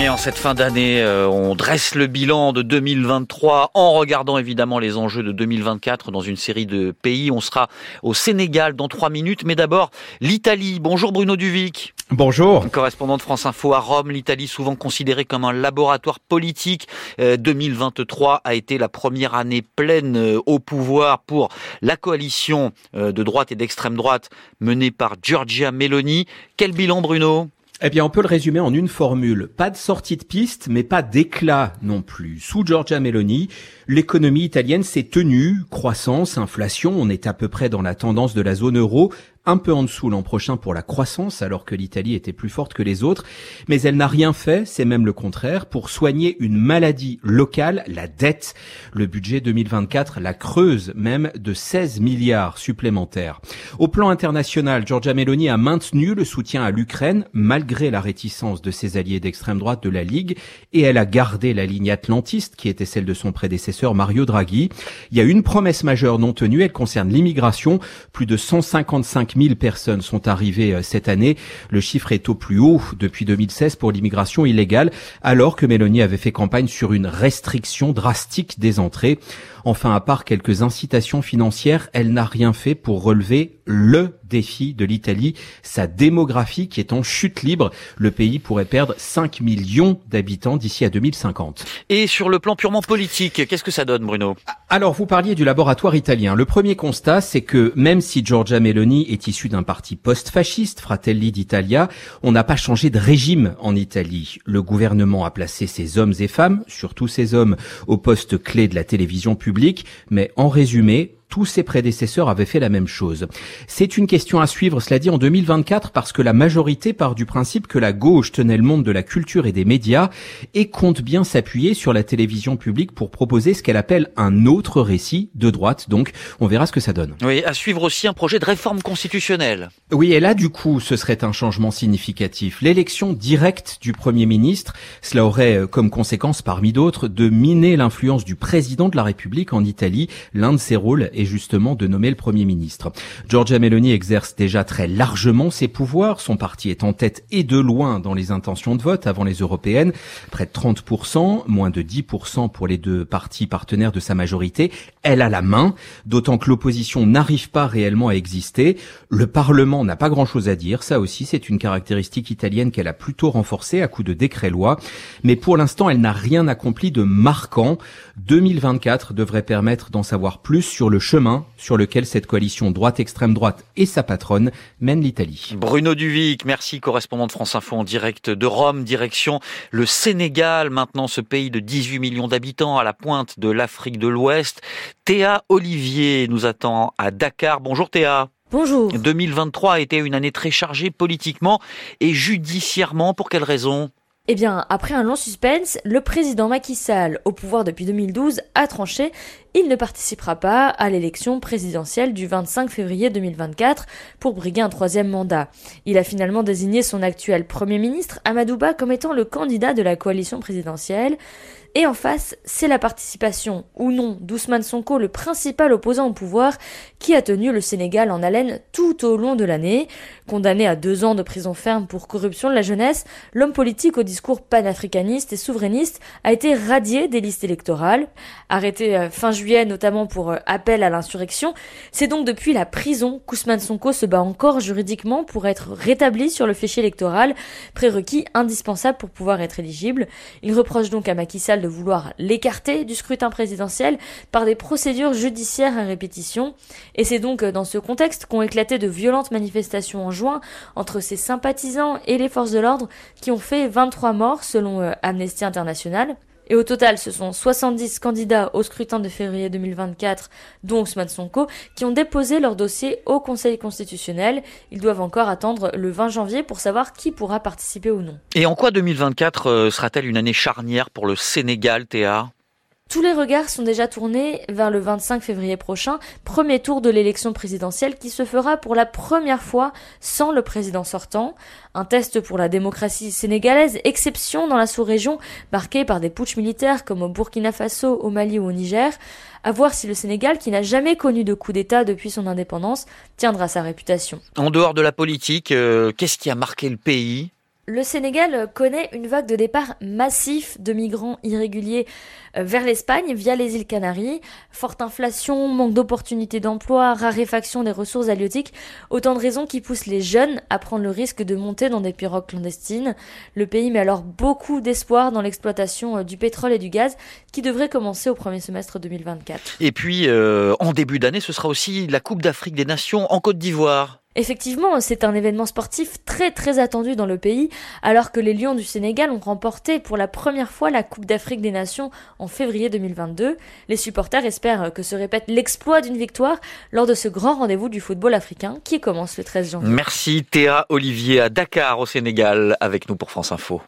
Et en cette fin d'année, euh, on dresse le bilan de 2023 en regardant évidemment les enjeux de 2024 dans une série de pays. On sera au Sénégal dans trois minutes, mais d'abord l'Italie. Bonjour Bruno Duvic. Bonjour. Correspondant de France Info à Rome, l'Italie souvent considérée comme un laboratoire politique. 2023 euh, a été la première année pleine euh, au pouvoir pour la coalition de droite et d'extrême droite menée par Giorgia Meloni. Quel bilan Bruno? Eh bien, on peut le résumer en une formule. Pas de sortie de piste, mais pas d'éclat non plus. Sous Giorgia Meloni, l'économie italienne s'est tenue, croissance, inflation, on est à peu près dans la tendance de la zone euro, un peu en dessous l'an prochain pour la croissance, alors que l'Italie était plus forte que les autres, mais elle n'a rien fait, c'est même le contraire, pour soigner une maladie locale, la dette. Le budget 2024 la creuse même de 16 milliards supplémentaires. Au plan international, Giorgia Meloni a maintenu le soutien à l'Ukraine, malgré la réticence de ses alliés d'extrême droite de la Ligue, et elle a gardé la ligne atlantiste, qui était celle de son prédécesseur Mario Draghi. Il y a une promesse majeure non tenue, elle concerne l'immigration. Plus de 155 000 personnes sont arrivées euh, cette année. Le chiffre est au plus haut depuis 2016 pour l'immigration illégale, alors que Mélanie avait fait campagne sur une restriction drastique des entrées. Enfin, à part quelques incitations financières, elle n'a rien fait pour relever le défi de l'Italie, sa démographie qui est en chute libre. Le pays pourrait perdre 5 millions d'habitants d'ici à 2050. Et sur le plan purement politique, qu'est-ce que ça donne, Bruno? Alors, vous parliez du laboratoire italien. Le premier constat, c'est que même si Giorgia Meloni est issue d'un parti post-fasciste, Fratelli d'Italia, on n'a pas changé de régime en Italie. Le gouvernement a placé ses hommes et femmes, surtout ces hommes, au poste clé de la télévision publique, mais en résumé, tous ses prédécesseurs avaient fait la même chose. C'est une question à suivre, cela dit, en 2024, parce que la majorité part du principe que la gauche tenait le monde de la culture et des médias et compte bien s'appuyer sur la télévision publique pour proposer ce qu'elle appelle un autre récit de droite. Donc, on verra ce que ça donne. Oui, à suivre aussi un projet de réforme constitutionnelle. Oui, et là, du coup, ce serait un changement significatif. L'élection directe du Premier ministre, cela aurait euh, comme conséquence, parmi d'autres, de miner l'influence du président de la République en Italie. L'un de ses rôles et justement de nommer le Premier ministre. Giorgia Meloni exerce déjà très largement ses pouvoirs. Son parti est en tête et de loin dans les intentions de vote avant les européennes. Près de 30%, moins de 10% pour les deux partis partenaires de sa majorité. Elle a la main, d'autant que l'opposition n'arrive pas réellement à exister. Le Parlement n'a pas grand-chose à dire. Ça aussi, c'est une caractéristique italienne qu'elle a plutôt renforcée à coup de décret-loi. Mais pour l'instant, elle n'a rien accompli de marquant. 2024 devrait permettre d'en savoir plus sur le chemin sur lequel cette coalition droite-extrême droite et sa patronne mènent l'Italie. Bruno Duvic, merci, correspondant de France Info en direct de Rome, direction le Sénégal, maintenant ce pays de 18 millions d'habitants à la pointe de l'Afrique de l'Ouest. Théa Olivier nous attend à Dakar. Bonjour Théa. Bonjour. 2023 a été une année très chargée politiquement et judiciairement. Pour quelles raisons eh bien, après un long suspense, le président Macky Sall, au pouvoir depuis 2012, a tranché. Il ne participera pas à l'élection présidentielle du 25 février 2024 pour briguer un troisième mandat. Il a finalement désigné son actuel premier ministre, Amadouba, comme étant le candidat de la coalition présidentielle. Et en face, c'est la participation ou non d'Ousmane Sonko, le principal opposant au pouvoir, qui a tenu le Sénégal en haleine tout au long de l'année. Condamné à deux ans de prison ferme pour corruption de la jeunesse, l'homme politique au discours panafricaniste et souverainiste a été radié des listes électorales. Arrêté euh, fin juillet notamment pour euh, appel à l'insurrection, c'est donc depuis la prison qu'Ousmane Sonko se bat encore juridiquement pour être rétabli sur le fichier électoral, prérequis indispensable pour pouvoir être éligible. Il reproche donc à Macky Sall de vouloir l'écarter du scrutin présidentiel par des procédures judiciaires à répétition. Et c'est donc dans ce contexte qu'ont éclaté de violentes manifestations en juin entre ses sympathisants et les forces de l'ordre qui ont fait 23 morts selon euh, Amnesty International. Et au total, ce sont 70 candidats au scrutin de février 2024, dont Ousmane Sonko, qui ont déposé leur dossier au Conseil constitutionnel. Ils doivent encore attendre le 20 janvier pour savoir qui pourra participer ou non. Et en quoi 2024 euh, sera-t-elle une année charnière pour le Sénégal, Théa tous les regards sont déjà tournés vers le 25 février prochain, premier tour de l'élection présidentielle qui se fera pour la première fois sans le président sortant. Un test pour la démocratie sénégalaise, exception dans la sous-région, marquée par des putschs militaires comme au Burkina Faso, au Mali ou au Niger. À voir si le Sénégal, qui n'a jamais connu de coup d'État depuis son indépendance, tiendra sa réputation. En dehors de la politique, euh, qu'est-ce qui a marqué le pays? Le Sénégal connaît une vague de départ massif de migrants irréguliers euh, vers l'Espagne via les îles Canaries. Forte inflation, manque d'opportunités d'emploi, raréfaction des ressources halieutiques, autant de raisons qui poussent les jeunes à prendre le risque de monter dans des pirogues clandestines. Le pays met alors beaucoup d'espoir dans l'exploitation euh, du pétrole et du gaz qui devrait commencer au premier semestre 2024. Et puis, euh, en début d'année, ce sera aussi la Coupe d'Afrique des Nations en Côte d'Ivoire. Effectivement, c'est un événement sportif très très attendu dans le pays, alors que les Lions du Sénégal ont remporté pour la première fois la Coupe d'Afrique des Nations en février 2022. Les supporters espèrent que se répète l'exploit d'une victoire lors de ce grand rendez-vous du football africain qui commence le 13 janvier. Merci Théa Olivier à Dakar au Sénégal avec nous pour France Info.